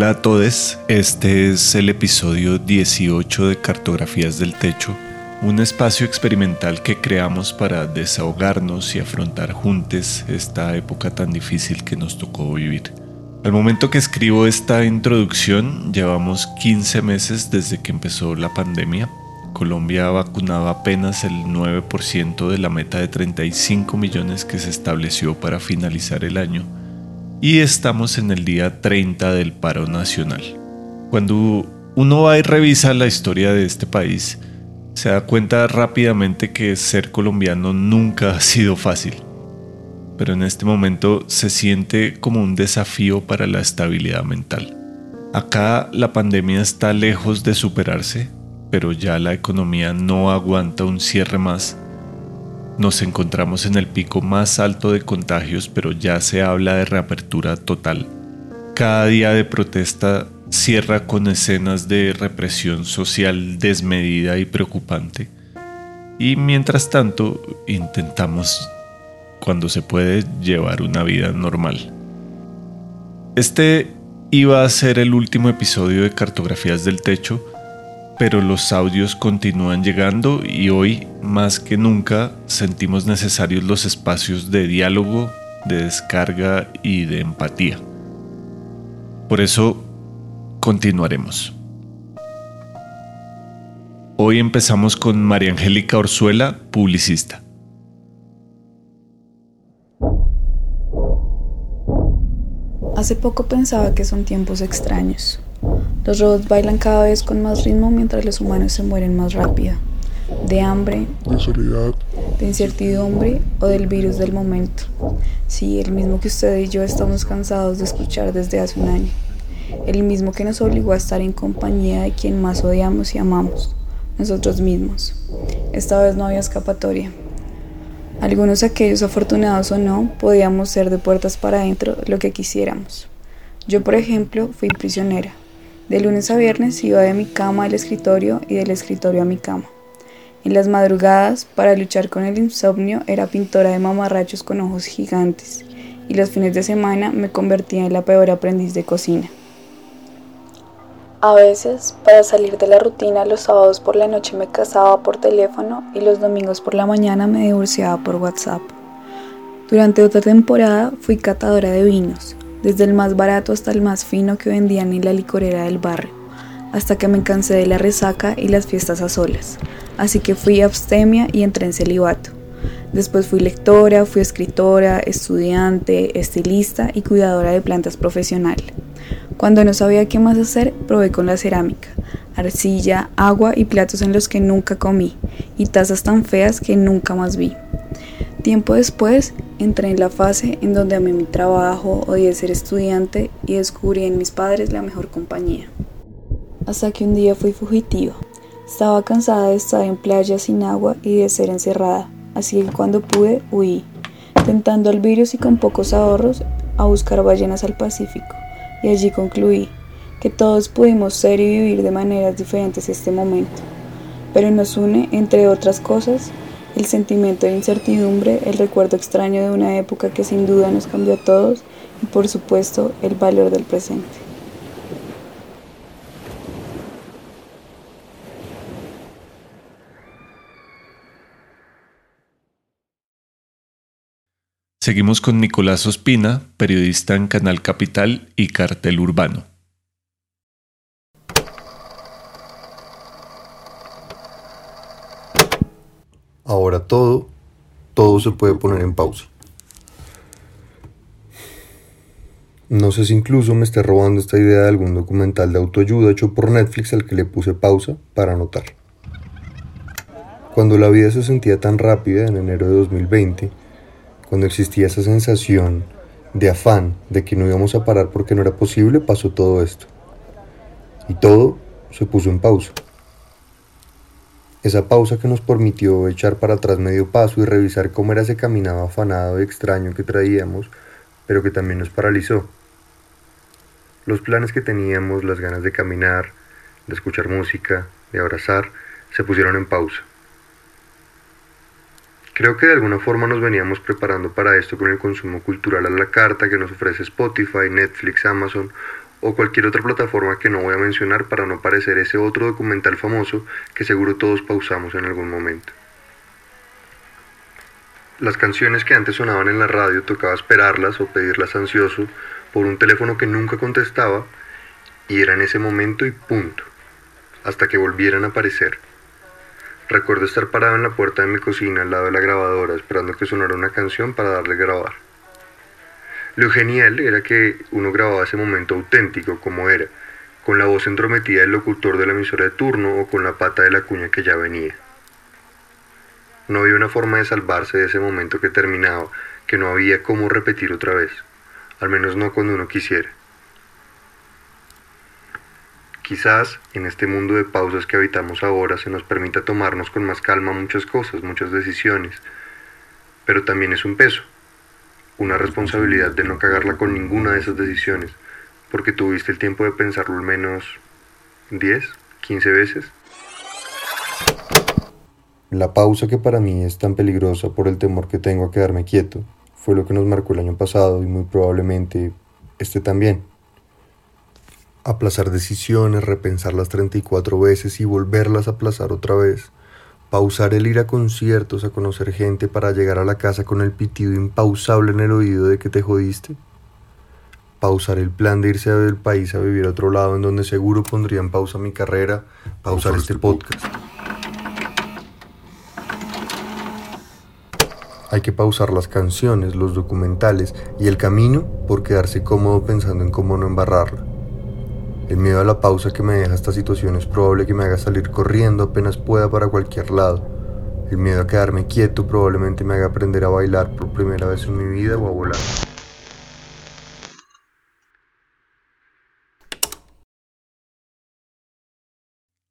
Hola a todos, este es el episodio 18 de Cartografías del Techo, un espacio experimental que creamos para desahogarnos y afrontar juntos esta época tan difícil que nos tocó vivir. Al momento que escribo esta introducción, llevamos 15 meses desde que empezó la pandemia. Colombia vacunaba apenas el 9% de la meta de 35 millones que se estableció para finalizar el año y estamos en el día 30 del paro nacional. Cuando uno va y revisa la historia de este país, se da cuenta rápidamente que ser colombiano nunca ha sido fácil. Pero en este momento se siente como un desafío para la estabilidad mental. Acá la pandemia está lejos de superarse, pero ya la economía no aguanta un cierre más nos encontramos en el pico más alto de contagios, pero ya se habla de reapertura total. Cada día de protesta cierra con escenas de represión social desmedida y preocupante. Y mientras tanto, intentamos, cuando se puede, llevar una vida normal. Este iba a ser el último episodio de Cartografías del Techo, pero los audios continúan llegando y hoy más que nunca sentimos necesarios los espacios de diálogo, de descarga y de empatía. Por eso continuaremos. Hoy empezamos con María Angélica Orzuela, publicista. Hace poco pensaba que son tiempos extraños los robots bailan cada vez con más ritmo mientras los humanos se mueren más rápido. De hambre, de soledad, de incertidumbre o del virus del momento. Sí, el mismo que usted y yo estamos cansados de escuchar desde hace un año. El mismo que nos obligó a estar en compañía de quien más odiamos y amamos, nosotros mismos. Esta vez no había escapatoria. Algunos aquellos afortunados o no, podíamos ser de puertas para adentro lo que quisiéramos. Yo, por ejemplo, fui prisionera. De lunes a viernes iba de mi cama al escritorio y del escritorio a mi cama. En las madrugadas, para luchar con el insomnio, era pintora de mamarrachos con ojos gigantes, y los fines de semana me convertía en la peor aprendiz de cocina. A veces, para salir de la rutina, los sábados por la noche me casaba por teléfono y los domingos por la mañana me divorciaba por WhatsApp. Durante otra temporada fui catadora de vinos, desde el más barato hasta el más fino que vendían en la licorera del barrio, hasta que me cansé de la resaca y las fiestas a solas. Así que fui abstemia y entré en celibato. Después fui lectora, fui escritora, estudiante, estilista y cuidadora de plantas profesional. Cuando no sabía qué más hacer, probé con la cerámica, arcilla, agua y platos en los que nunca comí, y tazas tan feas que nunca más vi. Tiempo después entré en la fase en donde amé mi trabajo, odié ser estudiante y descubrí en mis padres la mejor compañía. Hasta que un día fui fugitiva. Estaba cansada de estar en playa sin agua y de ser encerrada, así que cuando pude huí, tentando al virus y con pocos ahorros a buscar ballenas al Pacífico. Y allí concluí que todos pudimos ser y vivir de maneras diferentes este momento, pero nos une, entre otras cosas, el sentimiento de incertidumbre, el recuerdo extraño de una época que sin duda nos cambió a todos y por supuesto el valor del presente. Seguimos con Nicolás Ospina, periodista en Canal Capital y Cartel Urbano. Ahora todo, todo se puede poner en pausa. No sé si incluso me esté robando esta idea de algún documental de autoayuda hecho por Netflix al que le puse pausa para anotar. Cuando la vida se sentía tan rápida en enero de 2020, cuando existía esa sensación de afán de que no íbamos a parar porque no era posible, pasó todo esto. Y todo se puso en pausa. Esa pausa que nos permitió echar para atrás medio paso y revisar cómo era ese caminado afanado y extraño que traíamos, pero que también nos paralizó. Los planes que teníamos, las ganas de caminar, de escuchar música, de abrazar, se pusieron en pausa. Creo que de alguna forma nos veníamos preparando para esto con el consumo cultural a la carta que nos ofrece Spotify, Netflix, Amazon o cualquier otra plataforma que no voy a mencionar para no parecer ese otro documental famoso que seguro todos pausamos en algún momento. Las canciones que antes sonaban en la radio tocaba esperarlas o pedirlas ansioso por un teléfono que nunca contestaba y era en ese momento y punto, hasta que volvieran a aparecer. Recuerdo estar parado en la puerta de mi cocina al lado de la grabadora esperando que sonara una canción para darle grabar. Lo genial era que uno grababa ese momento auténtico como era, con la voz entrometida del locutor de la emisora de turno o con la pata de la cuña que ya venía. No había una forma de salvarse de ese momento que terminaba, que no había cómo repetir otra vez, al menos no cuando uno quisiera. Quizás en este mundo de pausas que habitamos ahora se nos permita tomarnos con más calma muchas cosas, muchas decisiones, pero también es un peso, una responsabilidad de no cagarla con ninguna de esas decisiones, porque tuviste el tiempo de pensarlo al menos 10, 15 veces. La pausa que para mí es tan peligrosa por el temor que tengo a quedarme quieto fue lo que nos marcó el año pasado y muy probablemente este también aplazar decisiones, repensarlas 34 veces y volverlas a aplazar otra vez, pausar el ir a conciertos, a conocer gente para llegar a la casa con el pitido impausable en el oído de que te jodiste, pausar el plan de irse del país a vivir a otro lado en donde seguro pondría en pausa mi carrera, pausar este podcast. Hay que pausar las canciones, los documentales y el camino por quedarse cómodo pensando en cómo no embarrarla. El miedo a la pausa que me deja esta situación es probable que me haga salir corriendo apenas pueda para cualquier lado. El miedo a quedarme quieto probablemente me haga aprender a bailar por primera vez en mi vida o a volar.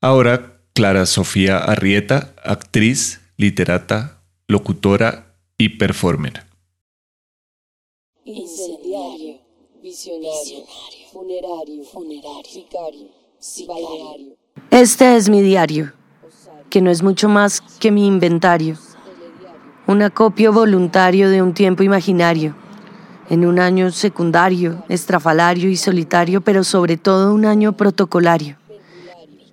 Ahora, Clara Sofía Arrieta, actriz, literata, locutora y performer. Incendiario, visionario funerario, funerario, sicario, Este es mi diario, que no es mucho más que mi inventario, un acopio voluntario de un tiempo imaginario, en un año secundario, estrafalario y solitario, pero sobre todo un año protocolario.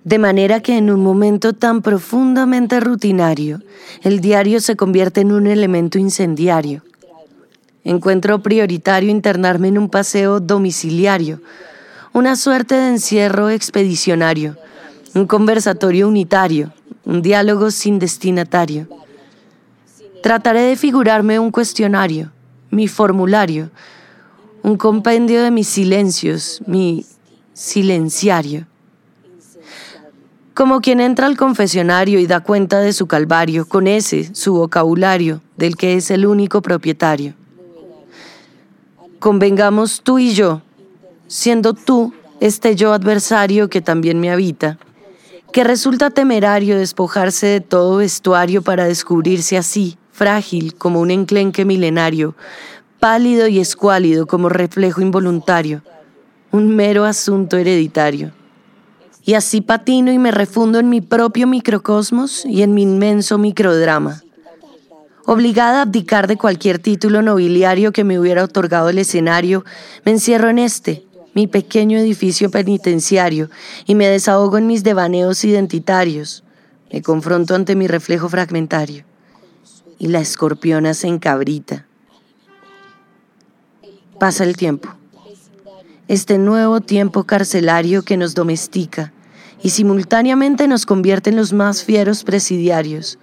De manera que en un momento tan profundamente rutinario, el diario se convierte en un elemento incendiario Encuentro prioritario internarme en un paseo domiciliario, una suerte de encierro expedicionario, un conversatorio unitario, un diálogo sin destinatario. Trataré de figurarme un cuestionario, mi formulario, un compendio de mis silencios, mi silenciario. Como quien entra al confesionario y da cuenta de su calvario con ese, su vocabulario, del que es el único propietario convengamos tú y yo, siendo tú este yo adversario que también me habita, que resulta temerario despojarse de todo vestuario para descubrirse así, frágil como un enclenque milenario, pálido y escuálido como reflejo involuntario, un mero asunto hereditario. Y así patino y me refundo en mi propio microcosmos y en mi inmenso microdrama Obligada a abdicar de cualquier título nobiliario que me hubiera otorgado el escenario, me encierro en este, mi pequeño edificio penitenciario, y me desahogo en mis devaneos identitarios. Me confronto ante mi reflejo fragmentario. Y la escorpiona se encabrita. Pasa el tiempo. Este nuevo tiempo carcelario que nos domestica y simultáneamente nos convierte en los más fieros presidiarios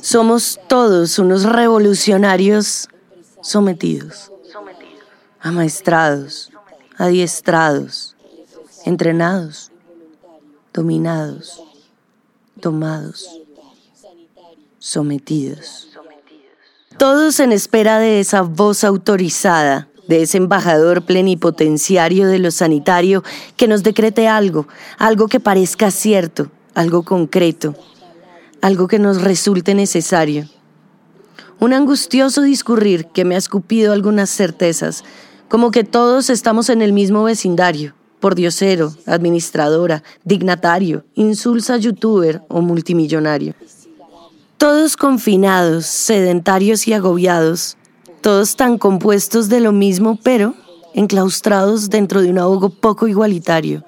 somos todos unos revolucionarios sometidos, amaestrados, adiestrados, entrenados, dominados, tomados, sometidos. Todos en espera de esa voz autorizada, de ese embajador plenipotenciario de lo sanitario que nos decrete algo, algo que parezca cierto, algo concreto, algo que nos resulte necesario. Un angustioso discurrir que me ha escupido algunas certezas, como que todos estamos en el mismo vecindario, por diosero, administradora, dignatario, insulsa youtuber o multimillonario. Todos confinados, sedentarios y agobiados, todos tan compuestos de lo mismo, pero enclaustrados dentro de un ahogo poco igualitario.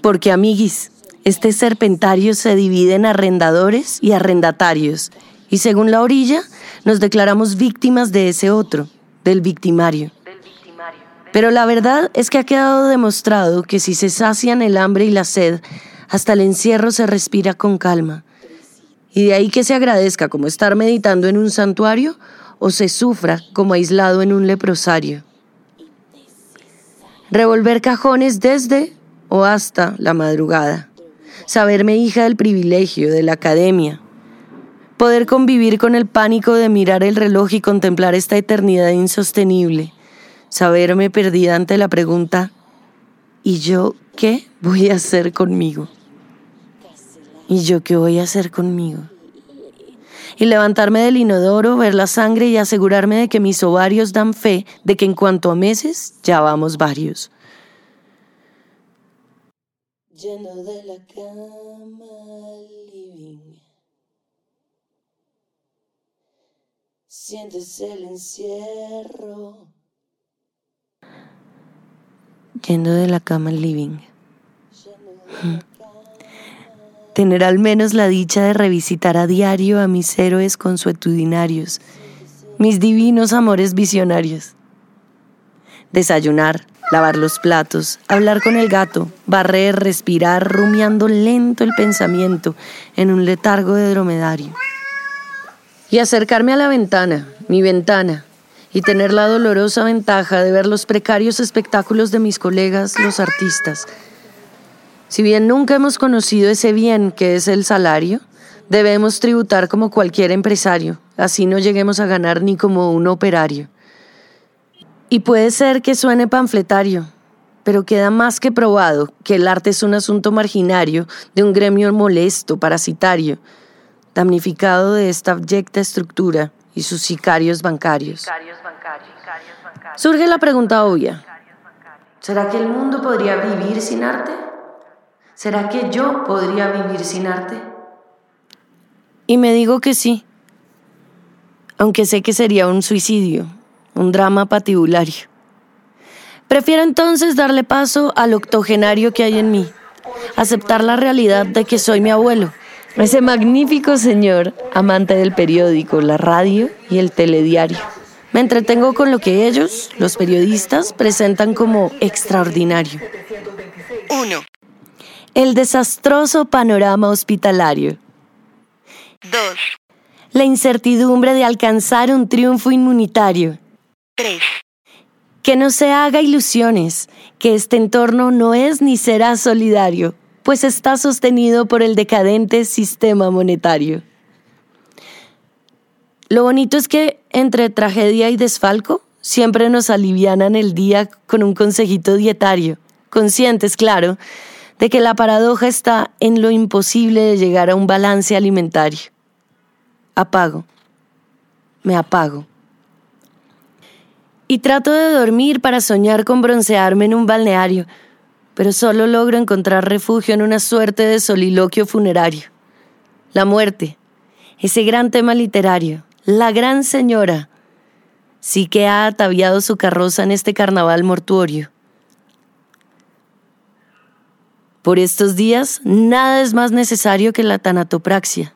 Porque, amiguis, este serpentario se divide en arrendadores y arrendatarios, y según la orilla, nos declaramos víctimas de ese otro, del victimario. Pero la verdad es que ha quedado demostrado que si se sacian el hambre y la sed, hasta el encierro se respira con calma. Y de ahí que se agradezca como estar meditando en un santuario o se sufra como aislado en un leprosario. Revolver cajones desde o hasta la madrugada. Saberme hija del privilegio, de la academia. Poder convivir con el pánico de mirar el reloj y contemplar esta eternidad insostenible. Saberme perdida ante la pregunta, ¿y yo qué voy a hacer conmigo? ¿Y yo qué voy a hacer conmigo? Y levantarme del inodoro, ver la sangre y asegurarme de que mis ovarios dan fe de que en cuanto a meses ya vamos varios. Lleno de la cama living. Sientes el encierro. Yendo de la cama al living tener al menos la dicha de revisitar a diario a mis héroes consuetudinarios, mis divinos amores visionarios. Desayunar, lavar los platos, hablar con el gato, barrer, respirar, rumiando lento el pensamiento en un letargo de dromedario. Y acercarme a la ventana, mi ventana, y tener la dolorosa ventaja de ver los precarios espectáculos de mis colegas, los artistas, si bien nunca hemos conocido ese bien que es el salario, debemos tributar como cualquier empresario, así no lleguemos a ganar ni como un operario. Y puede ser que suene panfletario, pero queda más que probado que el arte es un asunto marginario de un gremio molesto, parasitario, damnificado de esta abyecta estructura y sus sicarios bancarios. Surge la pregunta obvia. ¿Será que el mundo podría vivir sin arte? ¿Será que yo podría vivir sin arte? Y me digo que sí, aunque sé que sería un suicidio, un drama patibulario. Prefiero entonces darle paso al octogenario que hay en mí, aceptar la realidad de que soy mi abuelo, ese magnífico señor amante del periódico, la radio y el telediario. Me entretengo con lo que ellos, los periodistas, presentan como extraordinario. 1. El desastroso panorama hospitalario. 2. La incertidumbre de alcanzar un triunfo inmunitario. 3. Que no se haga ilusiones, que este entorno no es ni será solidario, pues está sostenido por el decadente sistema monetario. Lo bonito es que entre tragedia y desfalco siempre nos alivianan el día con un consejito dietario, conscientes, claro, de que la paradoja está en lo imposible de llegar a un balance alimentario. Apago, me apago. Y trato de dormir para soñar con broncearme en un balneario, pero solo logro encontrar refugio en una suerte de soliloquio funerario. La muerte, ese gran tema literario, la gran señora, sí que ha ataviado su carroza en este carnaval mortuorio. Por estos días, nada es más necesario que la tanatopraxia.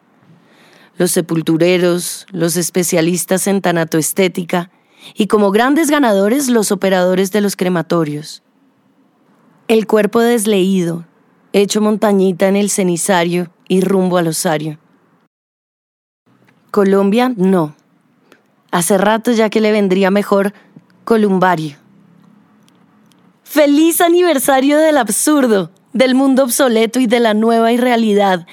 Los sepultureros, los especialistas en tanatoestética y como grandes ganadores los operadores de los crematorios. El cuerpo desleído, hecho montañita en el cenizario y rumbo al osario. Colombia, no. Hace rato ya que le vendría mejor columbario. ¡Feliz aniversario del absurdo! del mundo obsoleto y de la nueva irrealidad,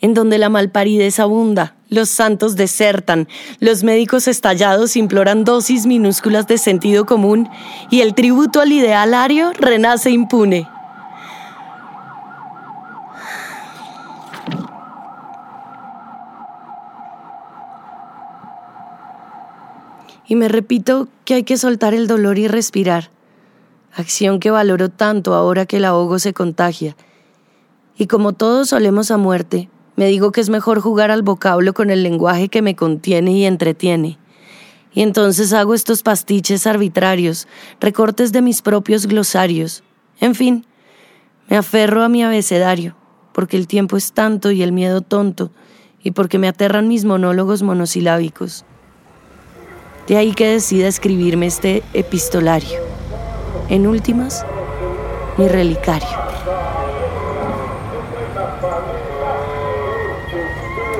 en donde la malparidez abunda, los santos desertan, los médicos estallados imploran dosis minúsculas de sentido común y el tributo al idealario renace impune. Y me repito que hay que soltar el dolor y respirar acción que valoro tanto ahora que el ahogo se contagia. Y como todos solemos a muerte, me digo que es mejor jugar al vocablo con el lenguaje que me contiene y entretiene, Y entonces hago estos pastiches arbitrarios, recortes de mis propios glosarios. En fin, me aferro a mi abecedario, porque el tiempo es tanto y el miedo tonto, y porque me aterran mis monólogos monosilábicos. De ahí que decida escribirme este epistolario. En últimas, mi relicario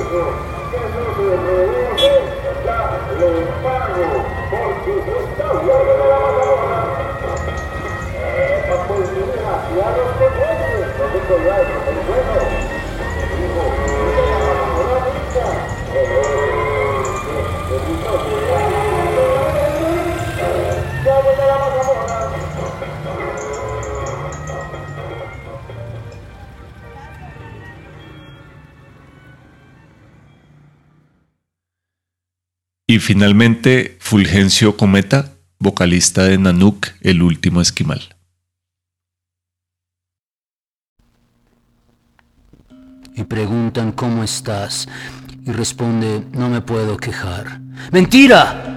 eso, que se reúne ya por de la Y finalmente, Fulgencio Cometa, vocalista de Nanook, El último esquimal. Y preguntan cómo estás. Y responde, no me puedo quejar. ¡Mentira!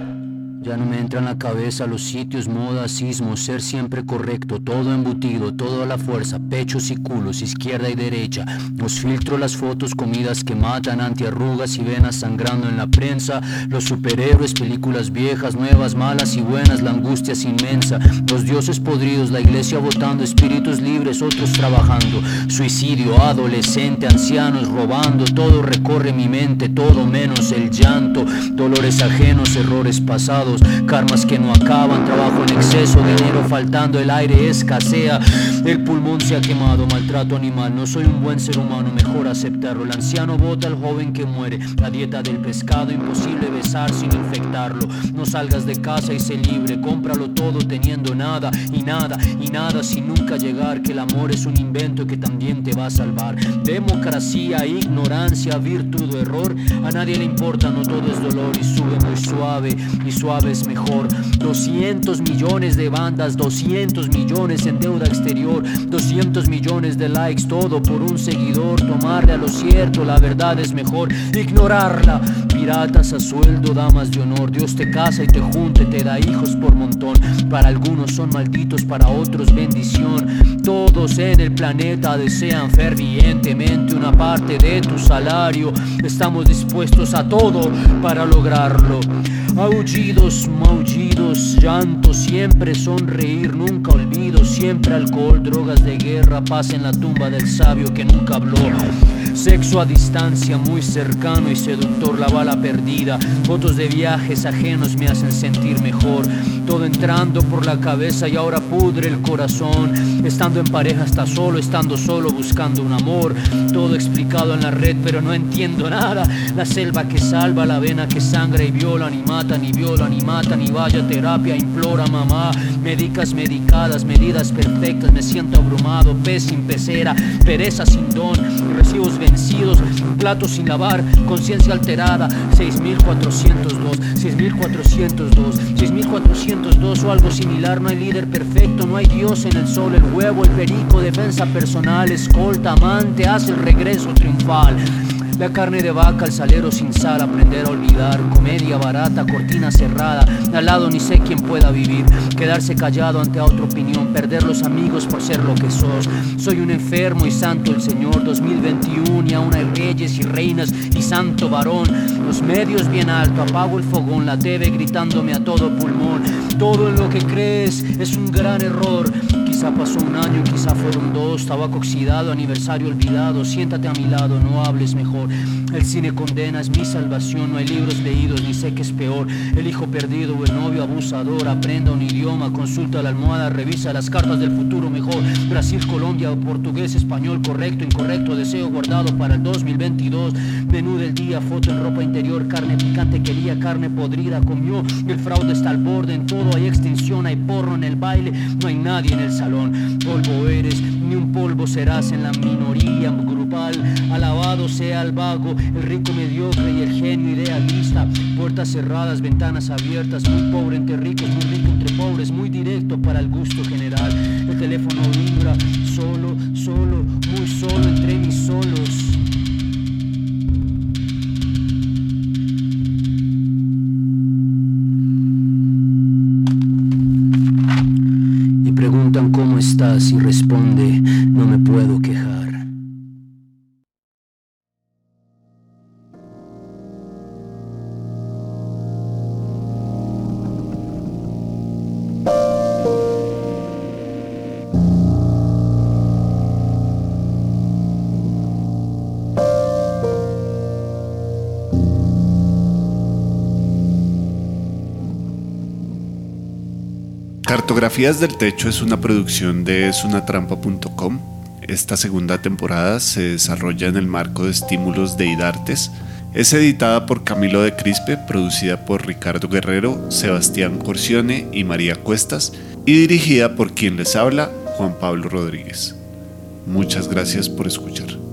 Ya no me entra en la cabeza los sitios, modas, sismos, ser siempre correcto, todo embutido, todo a la fuerza, pechos y culos, izquierda y derecha. Los filtros, las fotos, comidas que matan, antiarrugas y venas sangrando en la prensa, los superhéroes, películas viejas, nuevas, malas y buenas, la angustia es inmensa, los dioses podridos, la iglesia votando, espíritus libres, otros trabajando, suicidio, adolescente, ancianos, robando, todo recorre mi mente, todo menos el llanto, dolores ajenos, errores pasados karmas que no acaban, trabajo en exceso, dinero faltando, el aire escasea, el pulmón se ha quemado, maltrato animal, no soy un buen ser humano, mejor aceptarlo. El anciano vota al joven que muere, la dieta del pescado, imposible besar sin infectarlo. No salgas de casa y sé libre, cómpralo todo teniendo nada y nada y nada sin nunca llegar, que el amor es un invento que también te va a salvar. Democracia, ignorancia, virtud o error, a nadie le importa, no todo es dolor y sube muy suave y suave es mejor. 200 millones de bandas, 200 millones en deuda exterior, 200 millones de likes, todo por un seguidor. Tomarle a lo cierto, la verdad es mejor. Ignorarla. Piratas a sueldo, damas de honor. Dios te casa y te junte, te da hijos por montón. Para algunos son malditos, para otros bendición. Todos en el planeta desean fervientemente una parte de tu salario. Estamos dispuestos a todo para Aullidos, maullidos, llanto, siempre sonreír, nunca olvido, siempre alcohol, drogas de guerra, paz en la tumba del sabio que nunca habló. Sexo a distancia, muy cercano y seductor, la bala perdida. Fotos de viajes ajenos me hacen sentir mejor. Todo entrando por la cabeza y ahora pudre el corazón. Estando en pareja, está solo, estando solo, buscando un amor. Todo explicado en la red, pero no entiendo nada. La selva que salva, la vena que sangra y viola, ni mata, ni viola, ni mata, ni vaya terapia, implora mamá. Médicas medicadas, medidas perfectas, me siento abrumado, pez sin pecera, pereza sin don, recibos vencidos, platos sin lavar, conciencia alterada, 6402, 6402, 6402 o algo similar, no hay líder perfecto, no hay Dios en el sol, el huevo, el perico, defensa personal, escolta, amante, hace el regreso triunfal. La carne de vaca, el salero sin sal, aprender a olvidar, comedia barata, cortina cerrada, al lado ni sé quién pueda vivir, quedarse callado ante otra opinión, perder los amigos por ser lo que sos. Soy un enfermo y santo el Señor 2021 y aún hay reyes y reinas y santo varón. Los medios bien alto, apago el fogón, la TV gritándome a todo pulmón. Todo en lo que crees es un gran error. Quizá pasó un año, quizá fueron dos, tabaco oxidado, aniversario olvidado, siéntate a mi lado, no hables mejor. El cine condena, es mi salvación, no hay libros leídos, ni sé qué es peor. El hijo perdido o el novio abusador, aprenda un idioma, consulta la almohada, revisa las cartas del futuro mejor. Brasil, Colombia, portugués, español, correcto, incorrecto, deseo guardado para el 2022. Menú del día, foto en ropa interior, carne picante, quería carne podrida, comió. El fraude está al borde, en todo hay extinción, hay porro en el baile, no hay nadie en el salón. Polvo eres, ni un polvo serás en la minoría Alabado sea el vago, el rico mediocre y el genio idealista. Puertas cerradas, ventanas abiertas, muy pobre entre ricos, muy rico entre pobres, muy directo para el gusto general. El teléfono vibra, solo, solo, muy solo Cartografías del Techo es una producción de esunatrampa.com. Esta segunda temporada se desarrolla en el marco de estímulos de IDARTES. Es editada por Camilo de Crispe, producida por Ricardo Guerrero, Sebastián Corcione y María Cuestas, y dirigida por quien les habla, Juan Pablo Rodríguez. Muchas gracias por escuchar.